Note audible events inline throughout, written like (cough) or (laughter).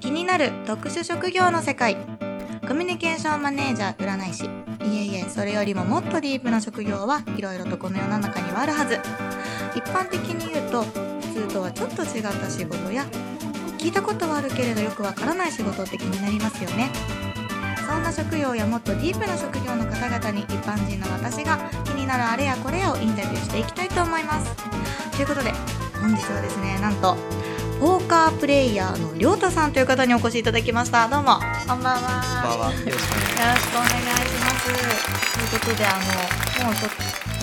気になる特殊職業の世界。コミュニケーションマネージャー占い師。いえいえそれよりももっとディープな職業はいろいろとこの世の中にはあるはず。一般的に言うと普通とはちょっと違った仕事や聞いたことはあるけれどよくわからない仕事って気になりますよね。そんな職業やもっとディープな職業の方々に一般人の私が気になるあれやこれやをインタビューしていきたいと思います。ということで本日はですねなんとポーカープレイヤーのりょうたさんという方にお越しいただきましたどうもこんばんはこんばんは。よろしくお願いします。ということで、あの、もう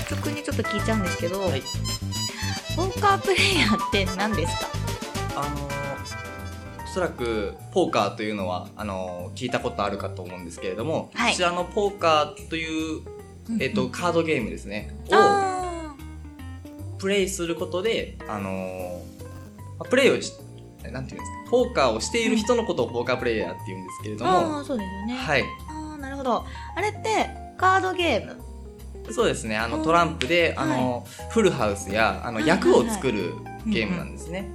ちょ直にちょっと聞いちゃうんですけど。はい。ポーカープレイヤーって何ですか？あのーおそらくポーカーというのはあのー聞いたことあるかと思うんですけれども、はいこちらのポーカーというえっ、と、カードゲームですねをあプレイすることであのプレイをしなんていうんですかポーカーをしている人のことをポーカープレイヤーって言うんですけれーども、あー、そうですよね。はい。ああ、なるほど。あれって、カードゲーム？そうですねあのうんトランプで、あのフルハウスやあのはいはいはい役を作るゲームなんですね。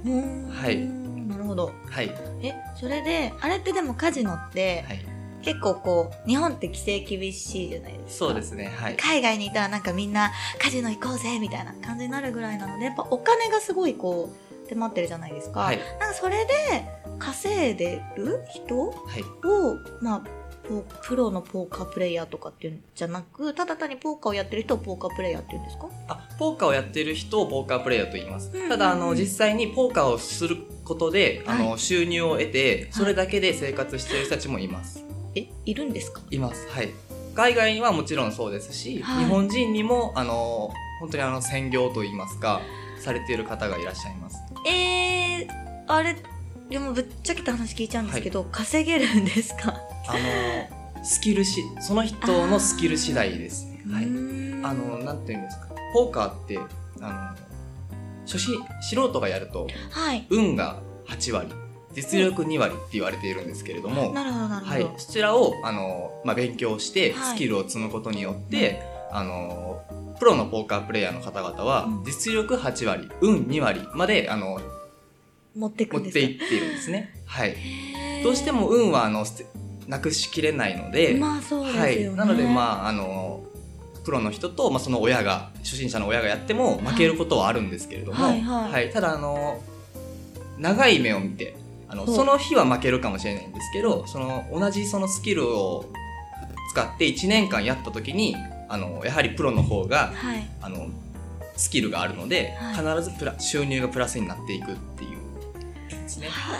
はいなるほど。はいえ、それで、あれってでもカジノって、はい結構こう、日本って規制厳しいじゃないですか。そうですねはい海外にいたらなんかみんなカジノ行こうぜみたいな感じになるぐらいなのでやっぱお金がすごいこう手間ってるじゃないですか、はい。なんかそれで稼いでる人はい。をまあポプロのポーカープレイヤーとかっていうんじゃなくただ単にポーカーをやってる人をポーカープレイヤーって言うんですか？あポーカーをやってる人をポーカープレイヤーと言います、うんうんうん。ただあの実際にポーカーをすることで、あの収入を得てそれだけで生活している人たちもいます、えいるんですか？います。はい。海外にはもちろんそうですし、はい。日本人にもあの本当にあの専業と言いますかされている方がいらっしゃいますえー、あれでもぶっちゃけた話聞いちゃうんですけど、稼げるんですか？あのスキルしその人のスキル次第ですね。はうい。あのなんていうんですか。ポーカーってあの初心素人がやるとはい。運が8割実力2割って言われているんですけれども、なるほどなるほど、はい、そちらをあの、まあ、勉強してはい。スキルを積むことによって、あのプロのポーカープレイヤーの方々はうん。実力8割運2割まであの持っていく持っんですか？ていっているんですね。はい、どうしても運はあのなくしきれないので、まあそうですよね、はい、なのでまああのプロの人と、まあ、その親が初心者の親がやっても負けることはあるんですけれども、はいはい。ただあの長い目を見てあのその日は負けるかもしれないんですけどその同じそのスキルを使って1年間やった時にあのやはりプロの方がはい。あのスキルがあるので、は必ずプラ収入がプラスになっていくっていう。ですね。はい。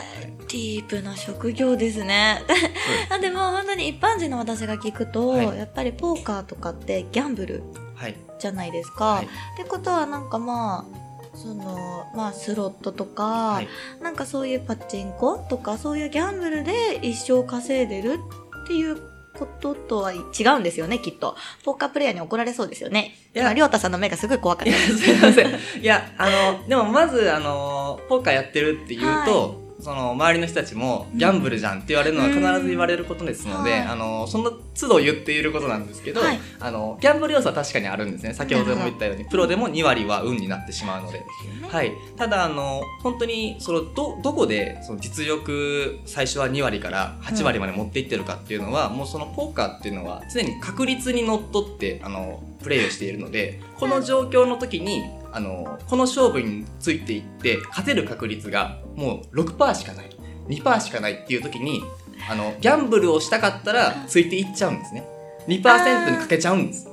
ディープな職業ですね。(laughs) あでも本当に一般人の私が聞くと、はい。やっぱりポーカーとかってギャンブルはい、じゃないですか。はい。ってことはなんかまあそのまあスロットとか、はい。なんかそういうパチンコとかそういうギャンブルで一生稼いでるっていうこととは違うんですよねきっと。ポーカープレイヤーに怒られそうですよね。いや今りょうたさんの目がすごい怖かったいや、すいません。いや、あの、でもまず、あの、ポーカーやってるって言うと、その、周りの人たちも、ギャンブルじゃんって言われるのは必ず言われることですので、はい。あの、その都度言っていることなんですけど、はい。あの、ギャンブル要素は確かにあるんですね。先ほども言ったように、プロでも2割は運になってしまうので。はい。ただ、あの、本当に、その、ど、どこで、その実力、最初は2割から8割まで持っていってるかっていうのは、もうそのポーカーっていうのは、常に確率にのっとって、あの、プレイをしているので、この状況の時に、あの、この勝負についていって、勝てる確率がもう6%しかない。2%しかないっていう時に、あの、ギャンブルをしたかったら、ついていっちゃうんですね。2%にかけちゃうんです。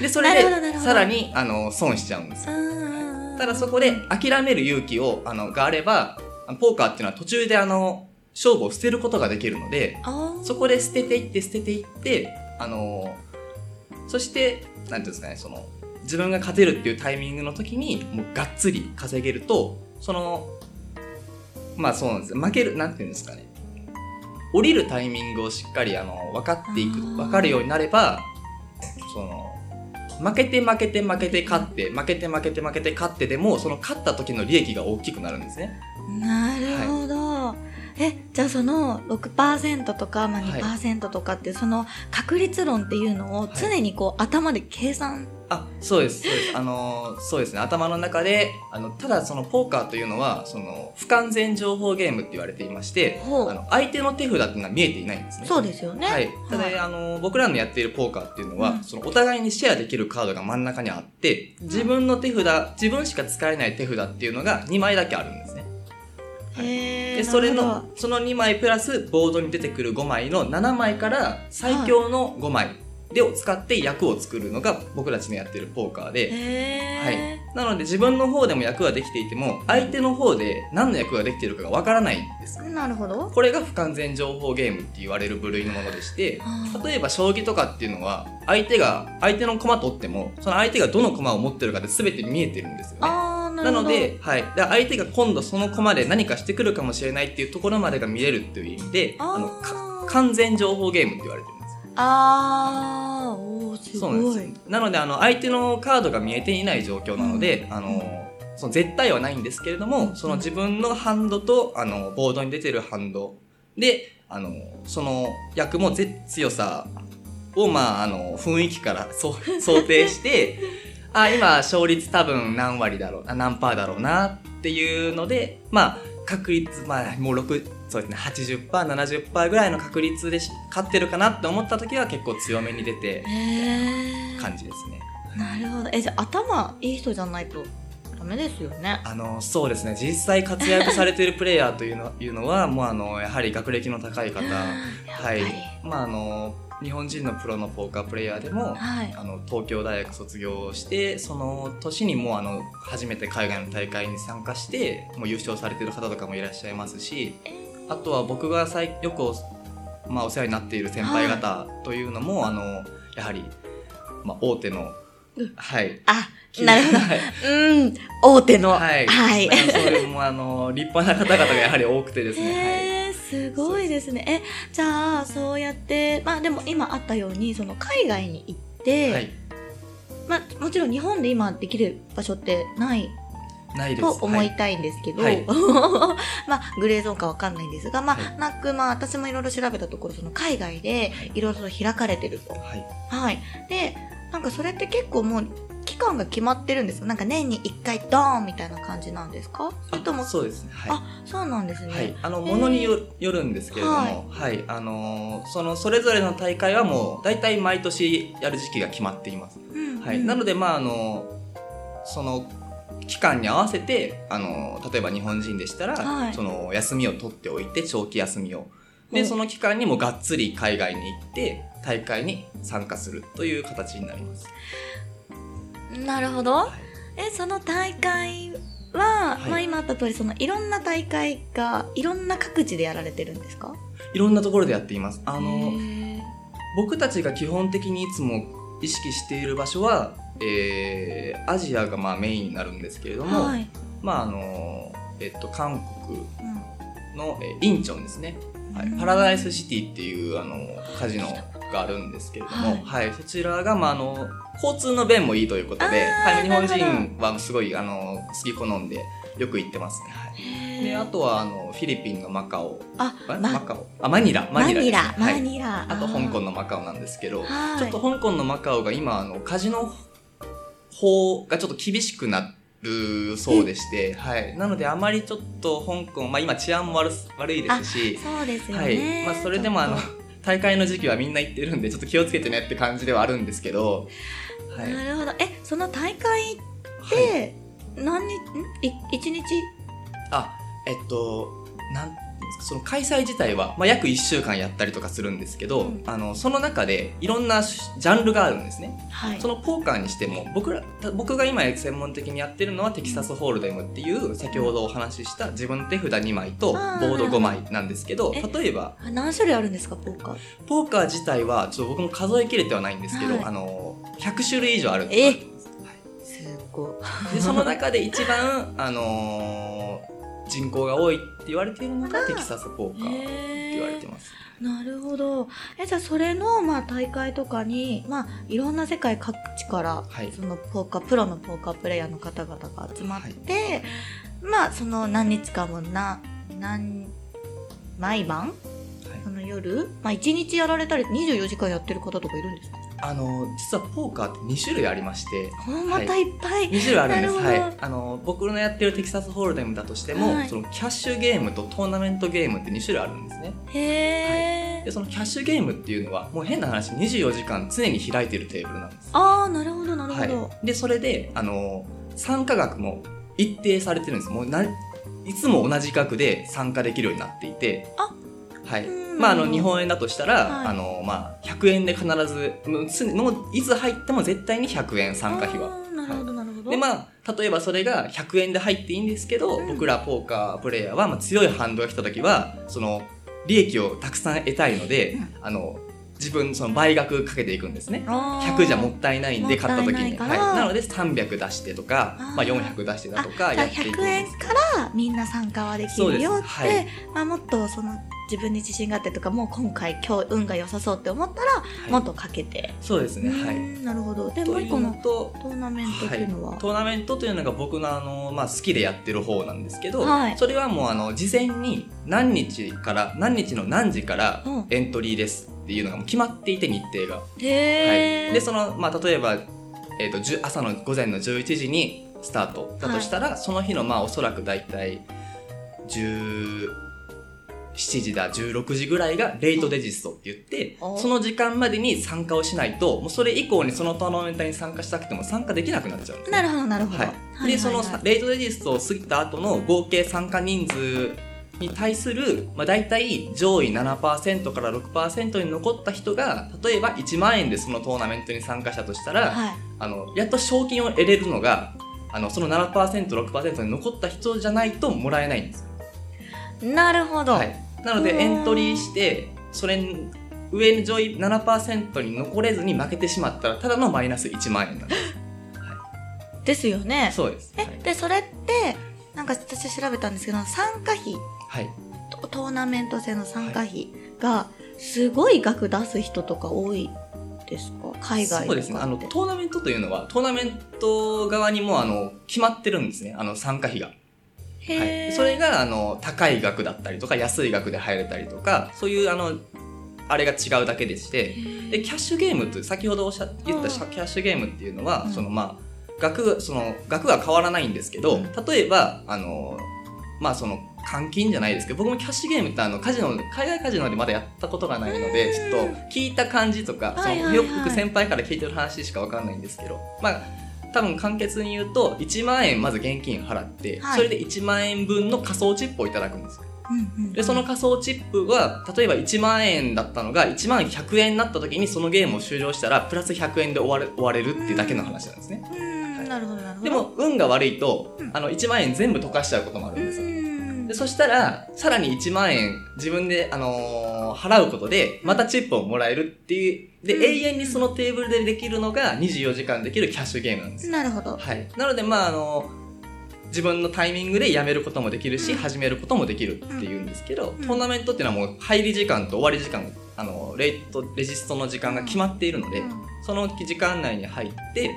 で、それで、さらに、あの、損しちゃうんです。うんただそこで諦める勇気をあのがあればポーカーっていうのは途中であの勝負を捨てることができるのでそこで捨てていって捨てていってあのそしてなんていうんですかねその自分が勝てるっていうタイミングの時にもうがっつり稼げるとそのまあそうなんですよ負けるなんていうんですかね降りるタイミングをしっかりあの分かっていく分かるようになればその負けて負けて負けて勝って負けて負けて負けて勝ってでもその勝った時の利益が大きくなるんですね。なるほど。え、じゃあその6%とか、まあ、はい2%とかっていうその確率論っていうのを常にこう頭で計算あそうですそうです。あのそうですね。頭の中であのただそのポーカーというのはその不完全情報ゲームって言われていましてあの相手の手札っていうのは見えていないんですね。そうですよね。はい、ただ、はいあの僕らのやっているポーカーっていうのは、うん。そのお互いにシェアできるカードが真ん中にあって自分の手札自分しか使えない手札っていうのが2枚だけあるんですね。へーでそれのその2枚プラスボードに出てくる5枚の7枚から最強の5枚でを使って役を作るのが僕たちのやってるポーカーどで、へはい、なので自分の方でも役ができていても相手の方で何の役ができているかがわからないんです。ーなるほど。これが不完全情報ゲームって言われる部類のものでして例えば将棋とかっていうのは相手が相手の駒取ってもその相手がどの駒を持ってるかで全て見えてるんですよね。なので、はい、で相手が今度その駒で何かしてくるかもしれないっていうところまでが見えるっていう意味であのか完全情報ゲームって言われてるんですあーおーすそうなんごい。ですなのであの相手のカードが見えていない状況なので、あのその絶対はないんですけれどもその自分のハンドとあのボードに出てるハンドであのその役もぜ強さを、まあ、あの雰囲気からそ (laughs) 想定してあ今勝率多分何割だろうあ何パーだろうなっていうのでまあ確率まあもう6そうですね 80%70% ぐらいの確率でし勝ってるかなって思った時は結構強めに出て感じですね。なるほど。え、じゃあ頭いい人じゃないとダメですよね。あのそうですね実際活躍されているプレイヤーというの (laughs) いうのはもうあのやはり学歴の高い方はいまああの日本人のプロのポーカープレイヤーでもはい。あの東京大学卒業してその年にもうあの初めて海外の大会に参加してもう優勝されている方とかもいらっしゃいますしあとは僕が最よくお,、まあ、お世話になっている先輩方というのも、あのやはり、まあ、大手の、うんはいあ、なるほど。はいうん、大手の。はい。はい。まあそういう、もうあの、立派な方々がやはり多くてですね。へーすごいですね。え、じゃあ、そうやって、まあでも今あったように、その海外に行って、はい。はい。まあもちろん日本で今できる場所ってないないです。と思はいたいんですけど、はい (laughs) まあグレーゾーンかわかんないんですが、まあ、はいなく、まあ私もいろいろ調べたところ、その海外でいろいろと開かれてると。はい。はい。で、なんかそれって結構もう期間が決まってるんですよ。なんか年に1回ドーンみたいな感じなんですか？それとも、あそうですね。はい。あそうなんですね。はい、あのものによよるんですけれども、はい、あのーそのそれぞれの大会はもう大体毎年やる時期が決まっています。うんはい、うんなのでまああのその期間に合わせてあの例えば日本人でしたら、はい。その休みを取っておいて長期休みを。でおその期間にもがっつり海外に行って大会に参加するという形になります。なるほど。はい。え、その大会は、はい。まあ今あった通り、そのいろんな大会がいろんな各地でやられてるんですか？いろんなところでやっています。ああの僕たちが基本的にいつも意識している場所は、えーアジアがまあメインになるんですけれども、はい。まああのえっと韓国うん。の、えーインチョンですね、はい。うん。パラダイスシティっていうあのカジノがあるんですけれども、ははい。いそちらが、まあ、あの交通の便もいいということで、はい、日本人はすごいあの好き好んでよく行ってますね。はい。であとはあのフィリピンのマカオ。あ、あまマカオ？あマニラ。マニラね。マはい。ニラ。あと香港の。のマカオなんですけど、はい。ちょっと香港のマカオが今あのカジノ法がちょっと厳しくなるそうでして、はい、なのであまりちょっと香港、まあ、今治安も悪す悪いですし、そうですよはい。ね。まあ、それでもあの大会の時期はみんな行ってるんでちょっと気をつけてねって感じではあるんですけど、とはい。なるほど。え、その大会っはい、て、何日、ん？い一日？あえっとなんその開催自体は、まあ、約1週間やったりとかするんですけど、うんあのその中でいろんなジャンルがあるんですね。はいそ。のポーカーにしても僕ら僕が今専門的にやってるのはテキサスホールデムっていう先ほどお話しした自分の手札2枚とボあーード5枚なんですけどえ例えばあ何種類あるんですか、ポーカー？ポーカー自体はちょっと僕も数えきれてはないんですけど、はいあの100種類以上あるえ？はいすごい。でその中で一番、あのー人口が多い言われているのがテキサスポーカーって言われてます。なるほど。え、じゃあそれの、まあ、大会とかに、まあ、いろんな世界各地から、はい。そのポーカー、プロのポーカープレイヤーの方々が集まって、まあ、その何日間もな、何、毎晩？はい。その夜、まあ、1日やられたり、24時間やってる方とかいるんですか？あの実はポーカーって2種類ありまして。またい。っぱい、2種類あるんです。はい。あの僕のやってるテキサスホールデムだとしても、はい。そのキャッシュゲームとトーナメントゲームって2種類あるんですね。へえ、でそのキャッシュゲームっていうのはもう変な話24時間常に開いてるテーブルなんです。ああなるほどなるほど、はい、でそれであの参加額も一定されてるんです。もうないつも同じ額で参加できるようになっていて。あはい。うんまあ、あの日本円だとしたら、はい。あのまあ、100円で必ずいつ入っても絶対に100円参加費は。なるほどなるほど、でまあ例えばそれが100円で入っていいんですけど、うん。僕らポーカープレイヤーは、まあ、強いハンドが来た時はその利益をたくさん得たいので、うん。あの自分その倍額かけていくんですね。あー。100じゃもったいないんで買った時に、はい、なので300出してとかまあ、400出してだとかやっていくん100円ですからみんな参加はできるよって、はい。まあ、もっとその自分に自信があってとかもう今回今日運が良さそうって思ったら、はい。もっとかけて、そうですね。うはい。なるほど。でもというう一個のトーナメントっていうのは、トーナメントというのが僕のあの、まあ、好きでやってる方なんですけど、はい。それはもうあの事前に何日から何日の何時からうん。エントリーですっていうのがもう決まっていて日程が。へえ、はい、でその、まあ、例えば、えー、とじゅ朝の午前の11時にスタートだとしたら、その日のまあおそらく大体17時だ16時ぐらいがレイトデジストって言っておその時間までに参加をしないともうそれ以降にそのトーナメントに参加したくても参加できなくなっちゃう。んですねなるほどなるほど、はい、でそのレイトレジストを過ぎた後の合計参加人数に対する、まあ、大体上位7%から6%に残った人が例えば1万円でそのトーナメントに参加したとしたら、はい。あのやっと賞金を得れるのがあのその 7%6% に残った人じゃないともらえないんですよ、なるほど、はい、なのでうんエントリーしてそれに上の上位7%に残れずに負けてしまったらただのマイナス1万円なんです。(laughs) ですよね。そうです、はえい。でそれってなんか私調べたんですけど参加費。はい。トトーナメント制の参加費がすごい額出す人とか多いですか？海外そうですね。あのトーナメントというのはトーナメント側にもあの決まってるんですね。あの参加費が、はい、それがあの高い額だったりとか安い額で入れたりとかそういうあのあれが違うだけでしてでキャッシュゲームという先ほどおっしゃ言ったうんキャッシュゲームっていうのは、うん。そのまあ額その額が変わらないんですけど、うん。例えばあのまあその換金じゃないですけど僕もキャッシュゲームってあのカジノ海外カジノでまだやったことがないのでちょっと聞いた感じとか、そのよく先輩から聞いてる話しかわかんないんですけどまあ多分簡潔に言うと1万円まず現金払って、はい。それで1万円分の仮想チップをいただくんですよ。うんうんでその仮想チップは例えば1万円だったのが1万100円になった時にそのゲームを終了したらプラス100円で終われ終われるっていうだけの話なんですね。でも運が悪いとうん。あの1万円全部溶かしちゃうこともあるんですよでそしたらさらに1万円自分で、あのー払うことでまたチップをもらえるっていうで、うん。永遠にそのテーブルでできるのが24時間できるキャッシュゲームなんですよ。なるほど。はい、なのでまああの自分のタイミングでやめることもできるし、うん。始めることもできるっていうんですけど、うん。トーナメントっていうのはもう入り時間と終わり時間あのレイトレジストの時間が決まっているので、うん。その時間内に入って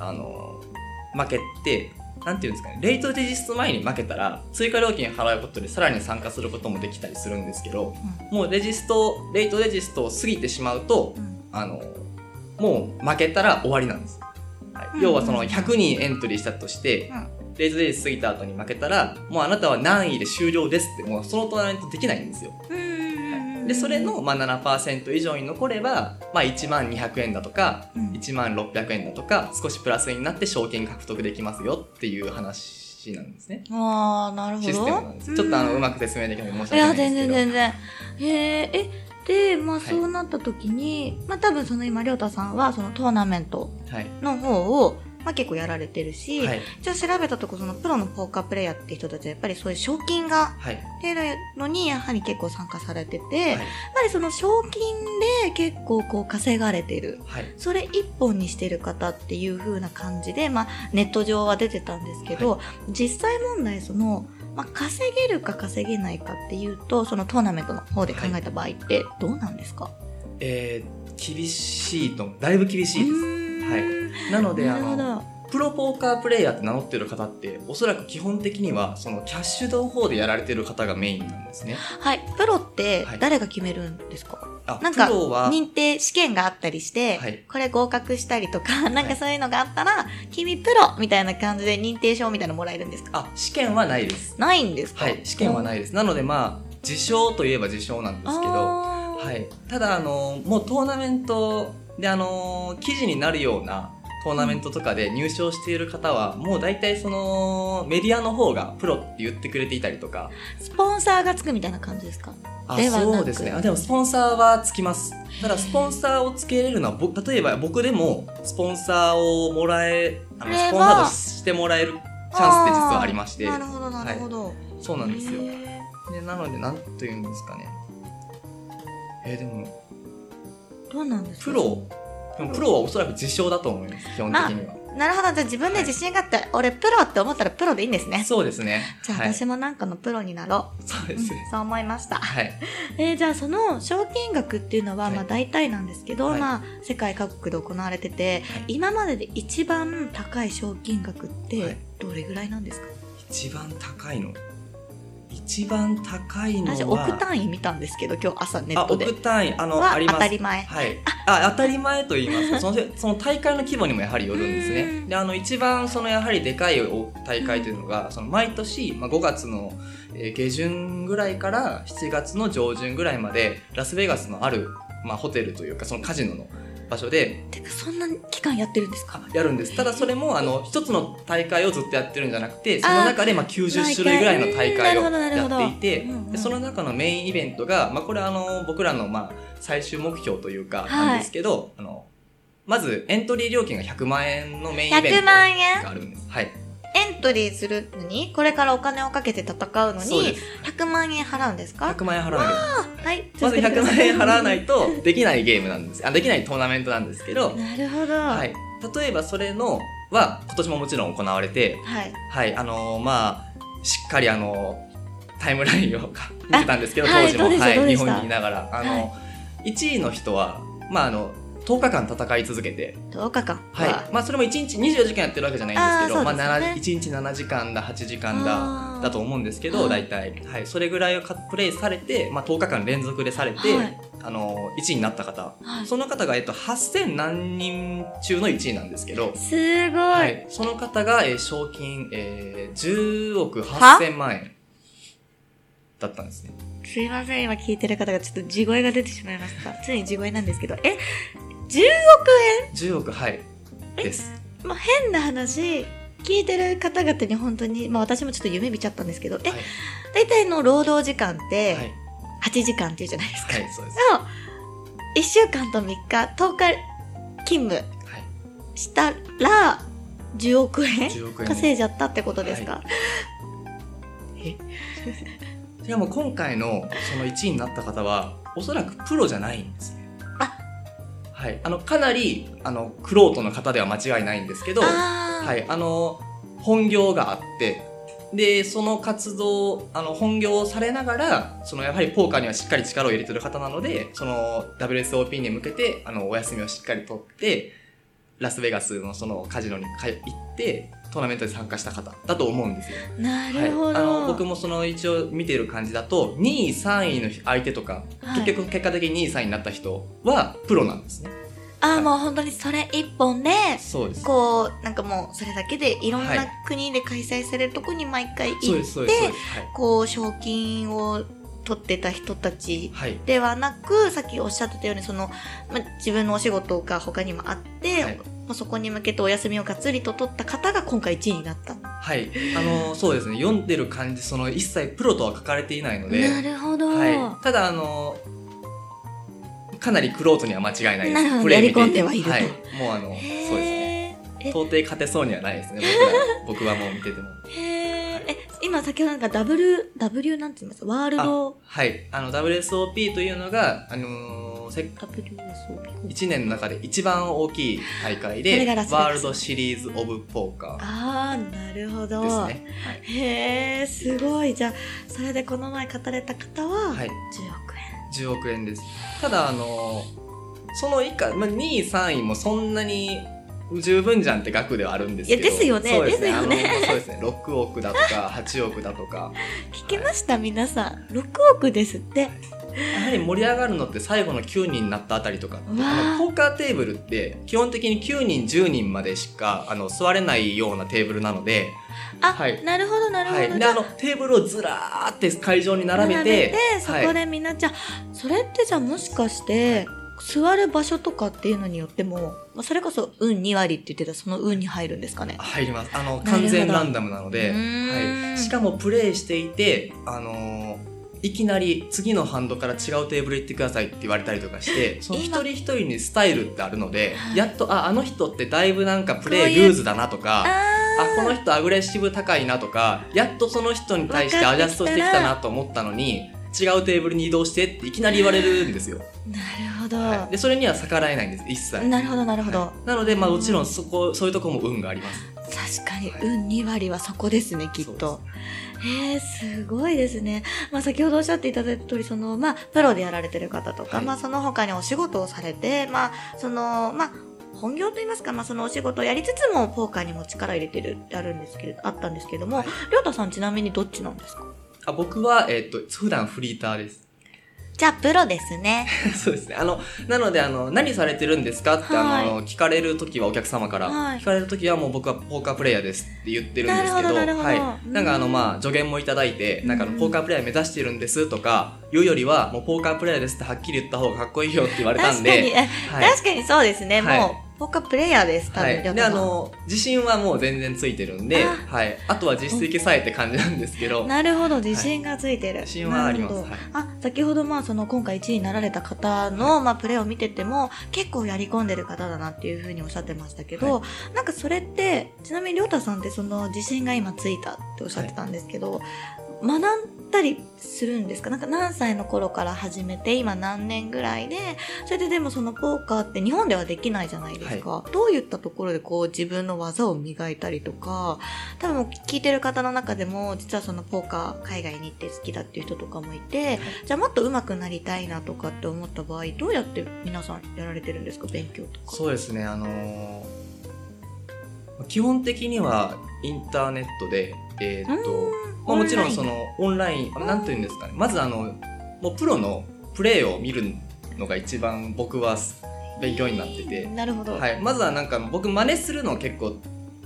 あの負けてなんていうんですかねレイトレジスト前に負けたら追加料金払うことでさらに参加することもできたりするんですけどもうレジストレイトレジストを過ぎてしまうとうん。あのもう負けたら終わりなんです、はい。うん。要はその100人エントリーしたとして、レイズレイズ過ぎた後に負けたらもうあなたは何位で終了ですってもうそのトーナメントできないんですよ、うんうんうんでそれの、まあ、7%以上に残れば、まあ、1万200円だとかうん。1万600円だとか少しプラスになって賞金獲得できますよっていう話なんですね。ああなるほど。システムなんです。ちょっとあのうまく説明できない申し訳いや全ないんですけど。然全然。へええでまあはい。そうなった時に、まあ多分その今亮太さんはそのトーナメントはい、の方を、まあ、結構やられてるし、はい。一応調べたとこそのプロのポーカープレイヤーって人たちはやっぱりそういう賞金がはい。出るのにやはり結構参加されてて、やっはいぱりその賞金で結構こう稼がれてる。はい。それ一本にしてる方っていう風な感じで、まあ、ネット上は出てたんですけど、実際問題その、まあ、稼げるか稼げないかっていうとそのトーナメントの方で考えた場合ってどうなんですか、えー厳しいとだいぶ厳しいですはい。なのであのプロポーカープレイヤーって名乗ってる方っておそらく基本的にはそのキャッシュの方でやられてる方がメインなんですね。はい。プロってはい。誰が決めるんですか、あなんか認定試験があったりして、はい。これ合格したりとか、なんかそういうのがあったら、君プロみたいな感じで認定証みたいなのもらえるんですか？あ試験はないです。ないんですか？はい。試験はないです。なのでまあ自称といえば自称なんですけど。はい、ただあのもうトーナメントであの記事になるようなトーナメントとかで入賞している方はもう大体そのメディアの方がプロって言ってくれていたりとか。スポンサーがつくみたいな感じですか？あそうですね。あでもスポンサーはつきます。ただスポンサーをつけれるのはぼ例えば僕でもスポンサーをもらえあのスポンサードしてもらえるチャンスって実はありまして。なるほど、なるほど。そうなんですよ。へでなのでなんというんですかね。えーでもーどうなんですかプロ。でもプロはおそらく自称だと思います基本的には、なるほど。じゃあ自分で自信があって、俺プロって思ったらプロでいいんですね。そうですね。じゃあはい、私もなんかのプロになろう。そうです。ね、うんそう思いました。はい。えーじゃあその賞金額っていうのは、はい。まあ大体なんですけど、はい。まあ世界各国で行われてて、今までで一番高い賞金額っはてい。どれぐらいなんですか、一番高いの一番高いのは。私億単位見たんですけど、今日朝ネッあトで。億単位あのはあります。当たり前。はい、(laughs) あ当たり前と言います。かそのその大会の規模にもやはりよるんですうねん。であの一番そのやはりでかいお大会というのが、その毎年、まあ、5月のえー下旬ぐらいから7月の上旬ぐらいまでラスベガスのある、まあ、ホテルというかそのカジノの場所で。てかそんな期間やってるんですか？やるんです。ただそれもあの一つの大会をずっとやってるんじゃなくてその中でまあ90種類ぐらいの大会をやっていてでその中のメインイベントが、まあ、これはあの僕らのまあ最終目標というかはい。なんですけど、あのまずエントリー料金が100万円のメインイベン100トがあるんです。はい、エントリーするのに、これからお金をかけて戦うのにそうです、100万円払うんですか？100万円払わないとはい。まず100万円払わないと。とできないゲームなんです。あできないトーナメントなんですけど、なるほど。は、はい。例えばそれのは今年ももちろん行われてはい。はい、あのーまあ、しっかりあのタイムラインを見てたんですけど、はい当時も、どうでした？どうはい、でした？日本にいながら、あの、1位の人は、まあ、あの、10日間戦い続けて、10日間。はい。まあ、それも1日24時間やってるわけじゃないんですけど、まあ、そうですね7 1日7時間だ、8時間だ、だと思うんですけど、はい大体。はい。それぐらいをかプレイされて、まあ、10日間連続でされて、はいあの、1位になった方。はいその方が、えっと、8000何人中の1位なんですけど、すごい。はい、その方が、えー賞金、えー、10億8000万円だったんですね。すいません、今聞いてる方がちょっと地声が出てしまいました。ついに地声なんですけど、え ?10 億10億、はい。です。円まあ、変な話、聞いてる方々に本当に、まあ私もちょっと夢見ちゃったんですけど、え、はい。大体の労働時間ってはい。8時間っていうじゃないですか。はい、そうです。の1週間と3日、10日勤務はい。したら、10億円10億円。稼いじゃったってことですか、で (laughs) も今回のその1位になった方は、おそらくプロじゃないんですね。あはい。あの、かなり、あの、クロの方では間違いないんですけど、はい。あの、本業があって、で、その活動、あの、本業をされながら、その、やはりポーカーにはしっかり力を入れてる方なので、その、WSOP に向けて、あの、お休みをしっかりとって、ラスベガスのそのカジノにか行って、トーナメントで参加した方だと思うんですよ。なるほど。はい、あの僕もその一応見てる感じだと2位3位の相手とか、はい。結局結果的に2位3位になった人はプロなんですね。あーもう本当にそれ一本で、そうです。こう、なんかもうそれだけでいろんはない。国で開催されるとこに毎回行ってこう、賞金を取ってた人たちはい、はいではなく、さっきおっしゃってたように、その、ま、自分のお仕事が他にもあって、はい。もうそこに向けてお休みをがっつりと取った方が今回1位になった。はい、あのそうですね。読んでる感じその一切プロとは書かれていないので、なるほど。はい、ただあのかなりクロートには間違いないです。なるほど。プレイ込んではいると。はい、もうあのそうですね。到底勝てそうにはないですね。僕ら。僕はもう見てても。へー。え、今先ほどなんか W、W なんて言います？ワールド、はいあの WSOP というのがあのーせ WSOP。1年の中で一番大きい大会そでワールドシリーズ・オブ・ポーカあー、なるほど。ーですね。へえ、すごい。じゃあ、それでこの前語れた方は、10はい、億円。10億円です。ただ、あのその以下、まあ、2位、3位もそんなに十分じゃんって額ではあるんですけど。いやですよねそうですね。ですよねそうですね。6億だとか、(laughs) 8億だとか。聞きました、皆さん。6億ですって。やはり盛り上がるのって最後の9人になったあたりとか。あのポーカーテーブルって基本的に9人、10人までしかあの座れないようなテーブルなので、あ、はいなるほど、なるほど。はい。で、あの、テーブルをずらーって会場に並べて、そこでみんな、じゃあそれってじゃあもしかして、座る場所とかっていうのによっても、まあそれこそ運2割って言ってたらその運に入るんですかね。入ります。あの、完全ランダムなので、はい。しかもプレイしていて、あのーいきなり次のハンドから違うテーブル行ってくださいって言われたりとかして、その一人一人にスタイルってあるので、やっと、あ、あの人ってだいぶなんかプレイルーズだなとか、ああ、この人アグレッシブ高いなとか、やっとその人に対してアジャストしてきたなと思ったのに、違うテーブルに移動してっていきなり言われるんですよ。なるほど。はいで、それには逆らえないんです、一切。なるほど、なるほど。はいなので、まあもちろんそこ、そういうところも運があります。確かに、はい運2割はそこですね、きっと。へえ、すごいですね。まあ、先ほどおっしゃっていただいた通り、その、まあ、プロでやられてる方とか、はいまあ、その他にお仕事をされて、まあ、その、まあ、本業といいますか、まあ、そのお仕事をやりつつも、ポーカーにも力入れてるってあるんですけれど、あったんですけれども、はいりょうたさんちなみにどっちなんですか？あ僕は、えっ、と、普段フリーターです。じゃあ、プロですね。(laughs) そうですね。あの、なので、あの、何されてるんですかって、あの、聞かれるときはお客様から、はい聞かれるときはもう僕はポーカープレイヤーですって言ってるんですけど、どどはい。うんなんかあの、まあ、助言もいただいて、なんかあの、うんポーカープレイヤー目指してるんですとか、言うよりは、もうポーカープレイヤーですってはっきり言った方がかっこいいよって言われたん確かに、はい。確かにそうですね。はいもう、ポーカープレイヤーです、多分、はい。で、あの、自信はもう全然ついてるんで、あはい。あとは実績さえって感じなんですけど、(laughs) なるほど、自信がついてる。自信はあります。はい。あ、先ほどまあその今回1位になられた方の、まあプレーを見てても結構やり込んでる方だなっていうふうにおっしゃってましたけど、はなんかそれって、ちなみにりょうたさんってその自信が今ついたっておっしゃってたんですけど、学んだりするんですか？なんか何歳の頃から始めて今何年ぐらいで、それででもそのポーカーって日本ではできないじゃないですか。どういったところでこう自分の技を磨いたりとか、多分聞いてる方の中でも実はそのポーカー海外に行って好きだっていう人とかもいて、じゃあもっと上手くなりたいなとかって思った場合、どうやって皆さんやられてるんですか？勉強とか。そうですね、あのー基本的にはインターネットで、えーっと、まあ、もちろんそのオンライン、なんていうんですかね、まずあの、もうプロのプレーを見るのが一番僕は勉強になってて、なるほど。はい、まずはなんか僕真似するの結構、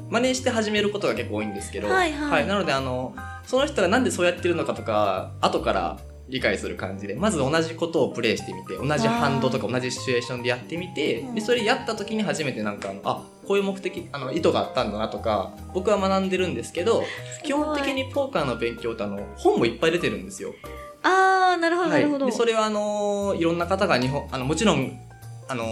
真似して始めることが結構多いんですけど、はい。はい。なのであの、その人がなんでそうやってるのかとか、後から理解する感じで、まず同じことをプレイしてみて、同じハンドとか同じシチュエーションでやってみてうん、で、それやった時に初めてなんかあの、あ、こういう目的、あの、意図があったんだなとか、僕は学んでるんですけど、基本的にポーカーの勉強ってあの、本もいっぱい出てるんですよ。あー、なるほど、なるほど。でそれはあのーいろんな方が日本あのもちろんあの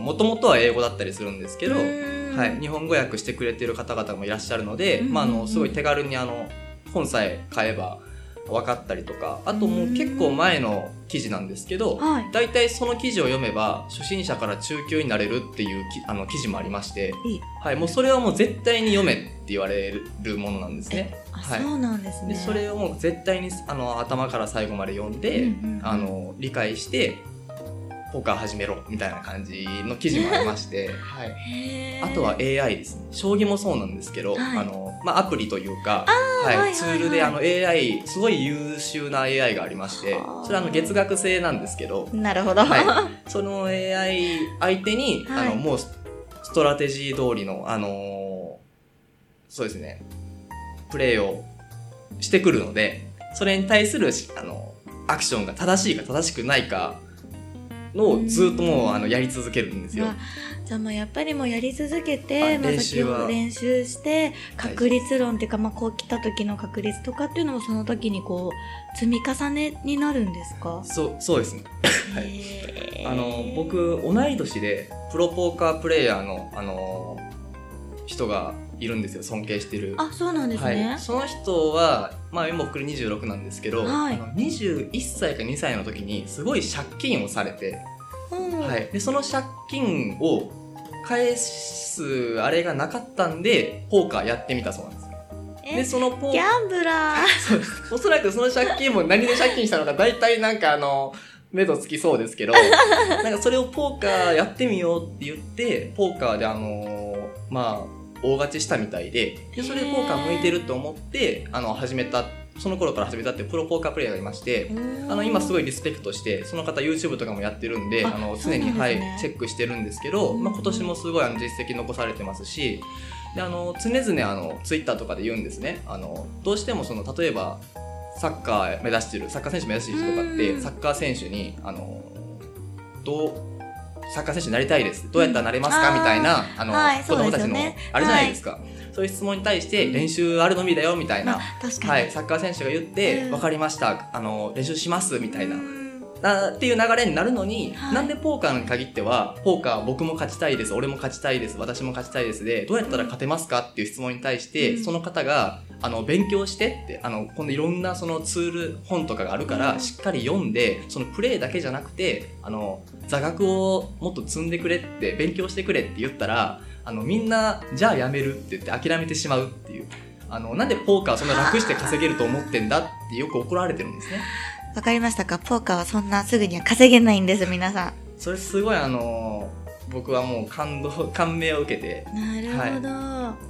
もともとは英語だったりするんですけど、はい、日本語訳してくれてる方々もいらっしゃるので、うん。まあ、あのすごい手軽にあの本さえ買えば分かったりとかあともう結構前の記事なんですけど、はい。大体その記事を読めば初心者から中級になれるっていうきあの記事もありまして。はい、もうそれはもう絶対に読めって言われるものなんですね。あ、はいそうなんですね。でそれをもう絶対にあの頭から最後まで読んで、うんうんうんあの理解してポーカー始めろみたいな感じの記事もありまして、(laughs) はい、あとは AI ですね。将棋もそうなんですけど、はい。あのまあ、アプリというか、はい。ツールであの AI すごい優秀な AI がありましてはあ。それはあの月額制なんですけど、なるほど。はい、(laughs) その AI 相手に、はい。あのもうスストラテジー通りの、あのーそうですね。プレーをしてくるのでそれに対するしあのアクションが正しいか正しくないかのをずっともうあのやり続けるんですよ。まあじゃあもうやっぱりもうやり続けて、あまあ、練習は。先ほど練習して確率論っていうか、まあ、こう来た時の確率とかっていうのもその時にこう積み重ねになるんですか？そうそうですね。はい。あの僕同い年でプロポーカープレイヤーのあの人がいるんですよ。尊敬してる。あそうなんですはねい、、その人は、まあ、今僕26なんですけど、はい。あの21歳か2歳の時にすごい借金をされて、うん。はい、でその借金を返すあれがなかったんでポーカーやってみたそうなんですでそのポーギャンブラー。(laughs) おそらくその借金も何で借金したのか大体なんかあの目処つきそうですけど (laughs) なんかそれをポーカーやってみようって言ってポーカーであのまあ大勝ちしたみたいででそれでポーカー向いてると思ってあの始めたその頃から始めたっていうプロポーカープレイヤーがいましてあの今すごいリスペクトしてその方 YouTube とかもやってるんでああの常に、はいチェックしてるんですけど、まあ、今年もすごいあの実績残されてますしであの常々あの Twitter とかで言うんですね。あのどうしてもその例えばサッカー目指してるサッカー選手目指してる人とかってうん。サッカー選手にあのどうサッカー選手になりたいです。どうやったらなれますか、うんみたいなあの、はい子供たちのあるじゃないですか、そういう質問に対して練習あるのみだよみたいな、はい、サッカー選手が言って、うん。分かりました。あの練習しますみたいな、うん。なっていう流れになるのに、はい。なんでポーカーに限ってはポーカー僕も勝ちたいです俺も勝ちたいです私も勝ちたいですでどうやったら勝てますか？っていう質問に対して、うん。その方があの勉強してってあの今度いろんなそのツール本とかがあるから、うんしっかり読んでそのプレーだけじゃなくてあの座学をもっと積んでくれって勉強してくれって言ったらあのみんなじゃあやめるって言って諦めてしまうっていう。あのなんでポーカーそんな楽して稼げると思ってんだってよく怒られてるんですね。わかりましたか？ポーカーはそんなすぐには稼げないんです、皆さそれすごいあの僕はもう感動感銘を受けてん。なるほど。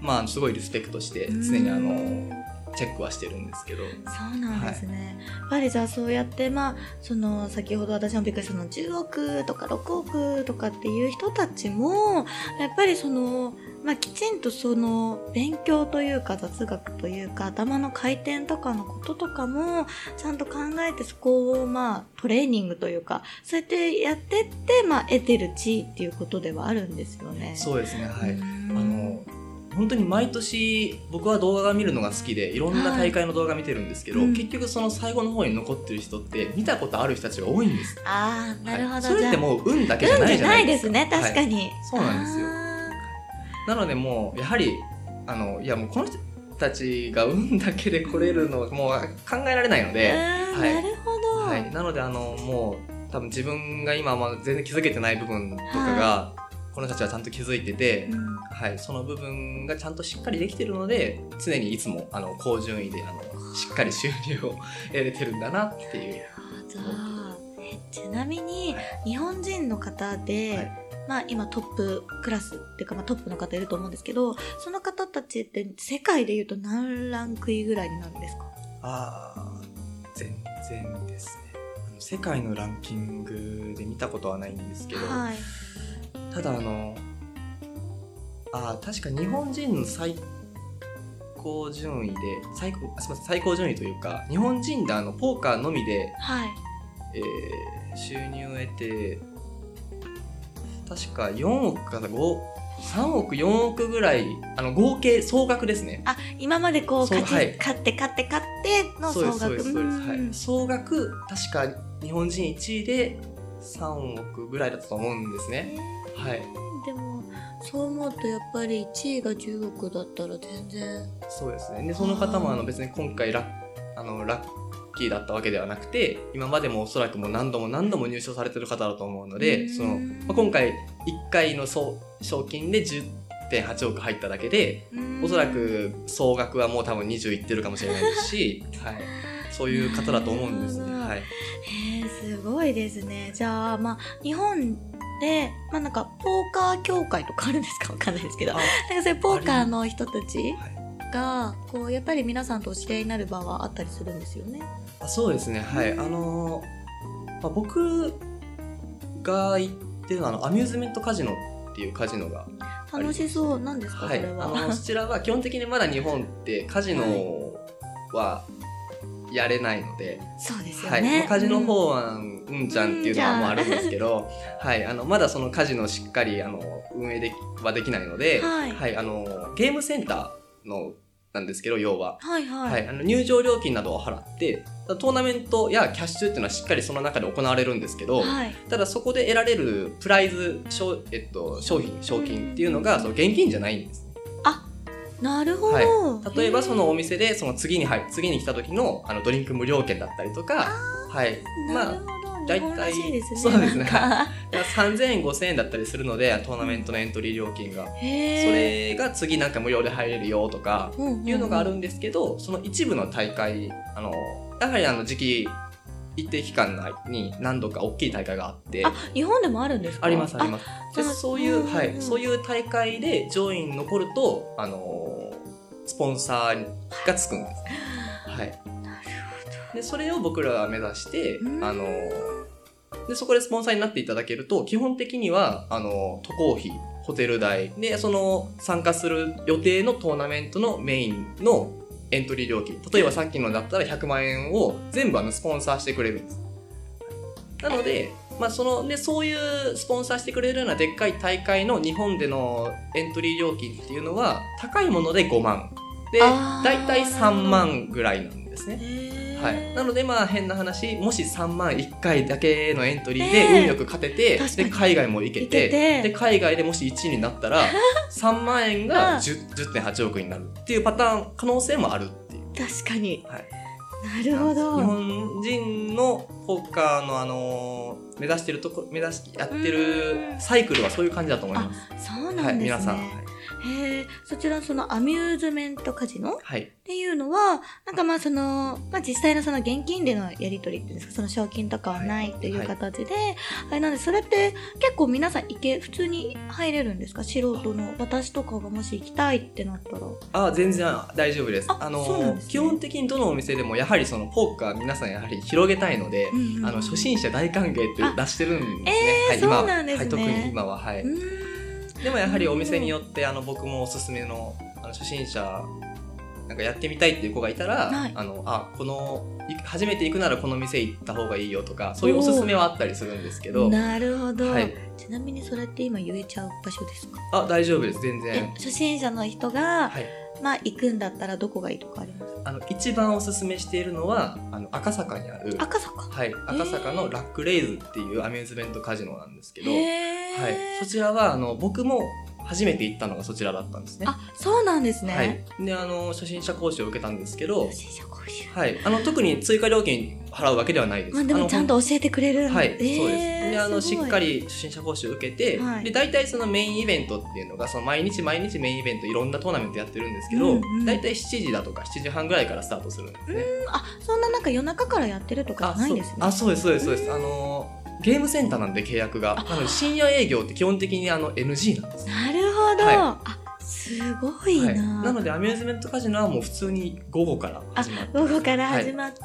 まあすごいリスペクトしてうん。常にあのチェックはしてるんですけど。そうなんですね。やっぱりじゃあそうやって、まあ、その、先ほど私もびっくりしたの、10億とか6億とかっていう人たちも、やっぱりその、まあ、きちんとその、勉強というか雑学というか、頭の回転とかのこととかも、ちゃんと考えてそこを、まあ、トレーニングというか、そうやってやってって、まあ、得てる地位っていうことではあるんですよね。そうですねはい、うあんの本当に毎年僕は動画が見るのが好きでいろんな大会の動画見てるんですけど、はい。うん。結局その最後の方に残ってる人って見たことある人たちが多いんです、ああ、なるほど。はい。それってもう運だけじゃないじゃないですか。運じゃないですね、確かに。そうなんですよ。あなのでもうやはりあのいやもうこの人たちが運だけで来れるのは (laughs) もう考えられないのーで、うんはい。なるほど。はい、なのであのもう多分自分が今まだ全然気づけてない部分とかが、この人たちはちゃんと気づいてて、うん。はい、その部分がちゃんとしっかりできてるので常にいつもあの高順位であのしっかり収入を得れてるんだなっていう。ちなみにはい。日本人の方で、はい。まあ今トップクラスっていうかまあトップの方いると思うんですけどその方たちって世界でいうと何ランク位ぐらいになるんですか？ああ全然ですね。世界のランキングで見たことはないんですけど、はいただあのあー確か日本人の最高順位で最高あすみません最高順位というか日本人であのポーカーのみで、はい。えー収入を得て確か4億から5 3億4億ぐらいあの合計総額ですね。あ今までこう勝ち、はい。勝って勝って勝っての総額すそうですそうです、はうん。い、総額確か日本人1位で3億ぐらいだったと思うんですねはい。でもそう思うとやっぱり1位が10億だったら全然。そうですね。でその方もあの別に今回ラッあのラッキーだったわけではなくて今までもおそらくもう何度も何度も入賞されてる方だと思うのでその、まあ、今回1回の総賞金で10.8億入っただけでおそらく総額はもう多分20いってるかもしれないですし、(laughs) はい、そういう方だと思うんですね。はい、へえすごいですね。じゃあまあ日本でまあなんかポーカー協会とかあるんですか？(laughs) わかんないですけど。あなんかそういうポーカーの人たちはい。がこうやっぱり皆さんとお知り合いになる場はあったりするんですよね。あそうですね、はい。あのーまあ、僕が行ってるのはあのアミューズメントカジノっていうカジノが楽しそうなんですか、はい、それは。あのそちらは基本的にまだ日本ってカジノはやれないので、そうですよはい。ね、まあカジノ法案うんちゃんっていうのはもうあるんですけど、(laughs) はい、あのまだそのカジノをしっかりあの運営できはできないので、はい。あのゲームセンターのなんですけど要は、はいはい、はい、あの入場料金などを払ってトーナメントやキャッシュっていうのはしっかりその中で行われるんですけど、はい。ただそこで得られるプライズ商,、えっと、商品賞金っていうのがその現金じゃないんです。なるほど、はい、例えばそのお店店でその次に入次に来た時のあのドリンク無料券だったりとか、はい、まあ大体ね。そうですね。なんか3000円5000円だったりするのでトーナメントのエントリー料金が、へそえれが次なんか無料で入れるよとかいうのがあるんですけどその一部の大会あのやはりあの時期一定期間に何度か大きい大会があって。あ日本でもあるんですか？ありますあります。でそういう、うんはい、そういう大会で上位に残るとあのースポンサーがつくんです、はい、なるでそれを僕らは目指して、うん。あのでそこでスポンサーになっていただけると基本的にはあの渡航費ホテル代でその参加する予定のトーナメントのメインのエントリー料金。例えばさっきのだったら100万円を全部あのスポンサーしてくれるんです。なので、まあ、そのでそういうスポンサーしてくれるようなでっかい大会の日本でのエントリー料金っていうのは高いもので5万。で大体3万ぐらいなんですねはい、なのでまあ変な話もし3万1回だけのエントリーで運よく勝てて、確かに。で海外も行けてで海外でもし1位になったら (laughs) 3万円うん。が10 10.8億になるっていうパターン可能性もあるっていう。確かに。はい、なるほど。日本人のポーカーの、あのー目指してるとこ目指しやってるうんサイクルはそういう感じだと思います。そうは、ないんですね、皆さん。へえそちらそのアミューズメントカジノ？はい、っていうのは、なんかまあその、まあ実際のその現金でのやり取りっていうんですか、その賞金とかはないっていう形で、あれなんで、それって結構皆さん行け、普通に入れるんですか？素人の私とかがもし行きたいってなったら。あ全然大丈夫です。ああの基本的にどのお店でもやはりそのポーカー皆さんやはり広げたいので、うんうんあの初心者大歓迎って出してるんですね。えーはい、今そうなんですね。はい、特に今は。はい。うーんでもやはりお店によってあの僕もおすすめのあの初心者なんかやってみたいっていう子がいたら、はい。あのあこのい初めて行くならこの店行った方がいいよとかそういうおすすめはあったりするんですけど、なるほど、はい、ちなみにそれって今言えちゃう場所ですか？あ大丈夫です。全え然。初心者の人が、はい、まあ行くんだったらどこがいいとかあります？あの一番おすすめしているのはあの赤坂にある赤坂？はい、赤坂のラックレイズっていうアミューズメントカジノなんですけど、はい、そちらはあの僕も初めて行ったのがそちらだったんですね。あそうなんですね、はい、であの初心者講習を受けたんですけどはい、あの特に追加料金払うわけではないです。まあでもちゃんと教えてくれるんはい、えーそうです。で、あの、しっかり初心者講習を受けて、はい。で、大体そのメインイベントっていうのが、その毎日毎日メインイベントいろんなトーナメントやってるんですけど、うんうん。大体7時だとか7時半ぐらいからスタートするんですね。あそんななんか夜中からやってるとかないんですね。あそうあそうですそうですそうです。うんあのゲームセンターなんで契約が。なので深夜営業って基本的にあの NG なんです、なるほど、はあすごいな、はい、なのでアミューズメントカジノはもう普通に午後から始まって。午後から始まって、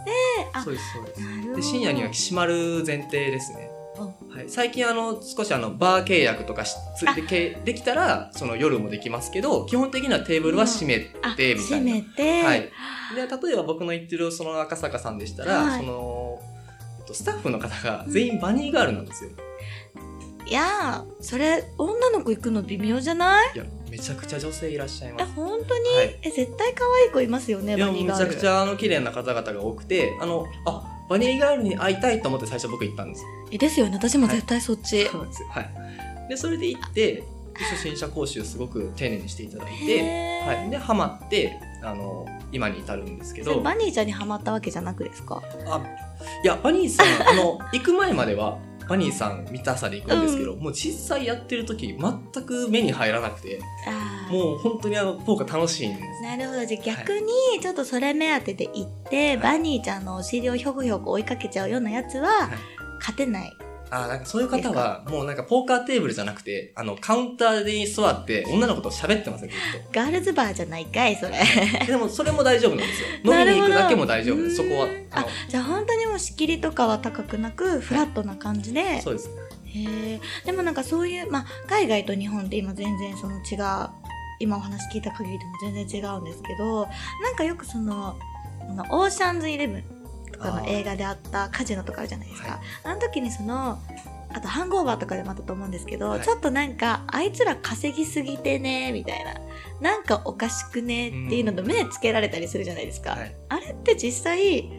あそうですそうです。で深夜には閉まる前提ですね。お。はい、最近あの少しあのバー契約とかしつあ。でけできたらその夜もできますけど基本的にはテーブルは閉めあてみたいな、閉めて、はい、で例えば僕の言ってるその赤坂さんでしたら、はい。そのえっとスタッフの方が全員バニーガールなんですよ、いやーそれ女の子行くの微妙じゃない？いやめちゃくちゃ女性いらっしゃいえます。本当に、はい。え絶対可愛い子いますよねいやめちバニーガール。ゃくちゃあの綺麗な方々が多くてあのあバニーガールに会いたいと思って最初僕行ったんです。えですよね。私も絶対そっち、そうなんです。よはい。でそれで行ってで初心者講習すごく丁寧にしていただいてはい、でハマってあの今に至るんですけど。バニーちゃんにハマったわけじゃなくですか？あいやバニーさんあの行く前まではバニーさん見たさで行くんですけど、もう実際やってる時全く目に入らなくてもう本当にあのポーカー楽しいんです。なるほど。じゃあ逆にちょっとそれ目当てで行って、バニーちゃんのお尻をひょくひょく追いかけちゃうようなやつは、はい。勝てないあなんかそういう方はもうなんかポーカーテーブルじゃなくてあのカウンターに座って女の子と喋ってますねずっガールズバーじゃないかいそれ。と (laughs) でもそれも大丈夫なんですよ。(laughs) 飲みに行くだけも大丈夫。ですそこはああじゃあ本当にもう仕切りとかは高くなくフラットな感じで、のそうです。へえでもなんかそういう、まあ、海外と日本って今全然その違う今お話聞いた限りでも全然違うんですけどなんかよくそのあのオーシャンズイレブンとかの映画であったカジノとかあるじゃないですか。はい。あの時にそのあとハングオーバーとかでもあったと思うんですけど、はい。ちょっとなんかあいつら稼ぎすぎてねみたいな。なんかおかしくねっていうのと目つけられたりするじゃないですか、はい。あれって実際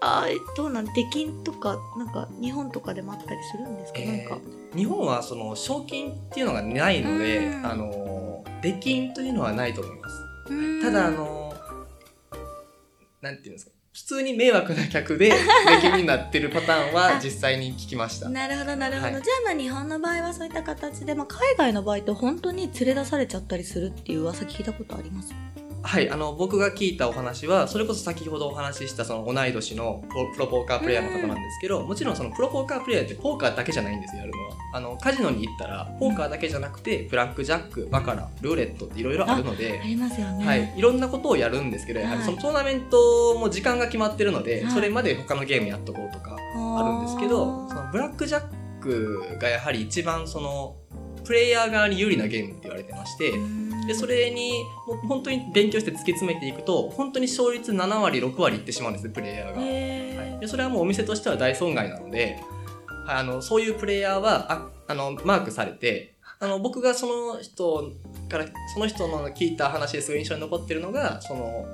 あどうなん出禁とかなんか日本とかでもあったりするんですか、えーなんか。日本はその賞金っていうのがないので、うん。あの出禁というのはないと思います。ただあのなんていうんですか？普通に迷惑な客で (laughs) 出禁になってるパターンはあ実際に聞きました。なるほどなるほど、はい。じゃあまあ日本の場合はそういった形で、まあ、海外の場合って本当に連れ出されちゃったりするっていう噂聞いたことあります？はい、あの、僕が聞いたお話は、それこそ先ほどお話ししたその同い年のプロポーカープレイヤーの方なんですけど、もちろんそのプロポーカープレイヤーってポーカーだけじゃないんですよ、やるのは。あの、カジノに行ったら、ポーカーだけじゃなくて、ブラックジャック、バカラ、ルーレットっていろいろあるのであ、りますよね。はい、いろんなことをやるんですけど、やはりはいそのトーナメントも時間が決まってるので、はい。それまで他のゲームやっとこうとかあるんですけど、そのブラックジャックがやはり一番その、プレイヤー側に有利なゲームって言われてまして、でそれにもう本当に勉強して突き詰めていくと本当に勝率7割6割いってしまうんですねプレイヤーが、はい、でそれはもうお店としては大損害なので、はい、あのそういうプレイヤーはああのマークされてあの僕がその人からその人の聞いた話ですごい印象に残ってるのがその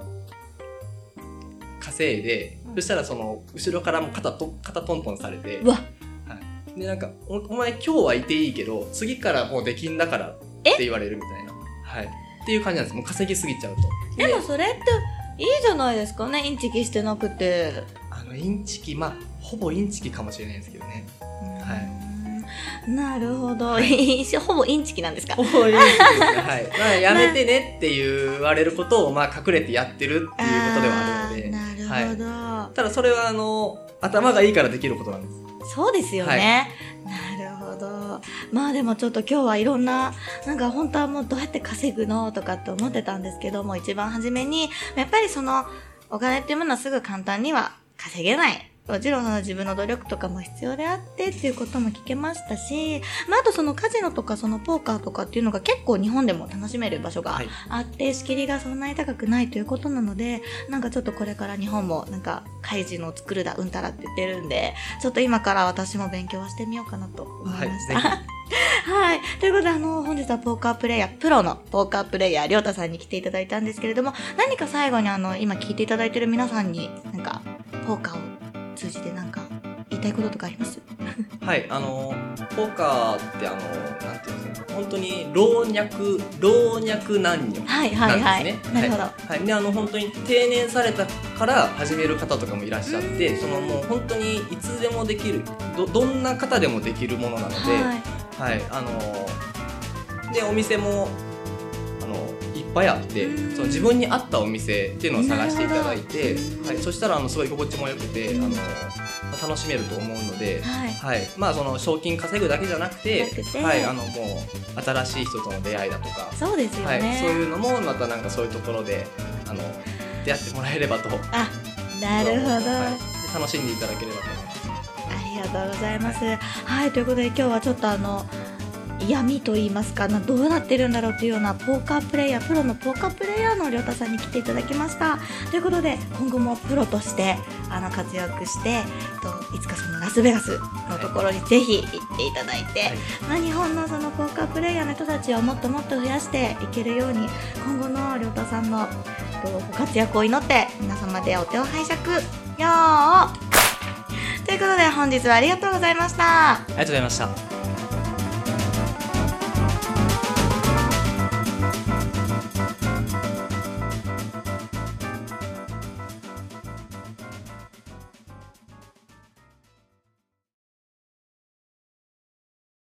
稼いでそしたらその後ろからも肩と肩トントンされてうわ。でなんかおお前今日はいていいけど次からもう出禁だからって言われるみたいなはい。っていう感じなんです。もう稼ぎすぎちゃうと。でもそれっていいじゃないですかね。インチキしてなくて。あのインチキまあほぼインチキかもしれないんですけどね。い。なるほど。(laughs) ほぼインチキなんですか？ほぼインチキですね。はい。(laughs) まあやめてねって言われることをまあ隠れてやってるっていうことではあるので。なるほど、ただそれはあの頭がいいからできることなんです。そうですよね、なるほまあでもちょっと今日はいろんななんか本当はもうどうやって稼ぐのとかって思ってたんですけども一番初めにやっぱりそのお金っていうものはすぐ簡単には稼げない。もちろんその自分の努力とかも必要であってっていうことも聞けましたし、まあ、あとそのカジノとかそのポーカーとかっていうのが結構日本でも楽しめる場所がはいあって仕切りがそんなに高くないということなのでなんかちょっとこれから日本もなんかカジノを作るだうんたらって言ってるんでちょっと今から私も勉強はしてみようかなと思いました。はいぜ (laughs) はい。ということで、あの、本日はポーカープレイヤー、プロのポーカープレイヤー、りょうたさんに来ていただいたんですけれども、何か最後にあの、今聞いていただいてる皆さんに、なんか、ポーカーを通じてなんか、言いたいこととかあります？(laughs) はいあのポーカーってあのなんていうんですか本当に老若老若男女はいはいはい。なんですね。なるほど。はい、はいであの本当に定年されたから始める方とかもいらっしゃって、そのもう本当にいつでもできるどどんな方でもできるものなので、はい、はい。あのでお店もぱいあってうんその自分に合ったお店っていうのを探していただいてはい、そしたらあのすごい居心地も良くて、うんあのまあ楽しめると思うので。はい。はい、まあその賞金稼ぐだけじゃなくてはい、あのもう新しい人との出会いだとか、そうですよはい、ね。そういうのもまたなんかそういうところであの出会ってもらえればとあ、なるほど。はい、で楽しんでいただければと思いますありがとうございます。はい、ということで今日はちょっとあの、闇と言いますかなどうなってるんだろうというようなポーカープレイヤープロのポーカープレイヤーのりょうたさんに来ていただきました。ということで今後もプロとしてあの活躍してといつかそのラスベガスのところにぜひ行っていただいて、はい。まあ、日本のそのポーカープレイヤーの人たちをもっともっと増やしていけるように今後のりょうたさんのとご活躍を祈って皆様でお手を拝借よー。ということで本日はありがとうございました。ありがとうございました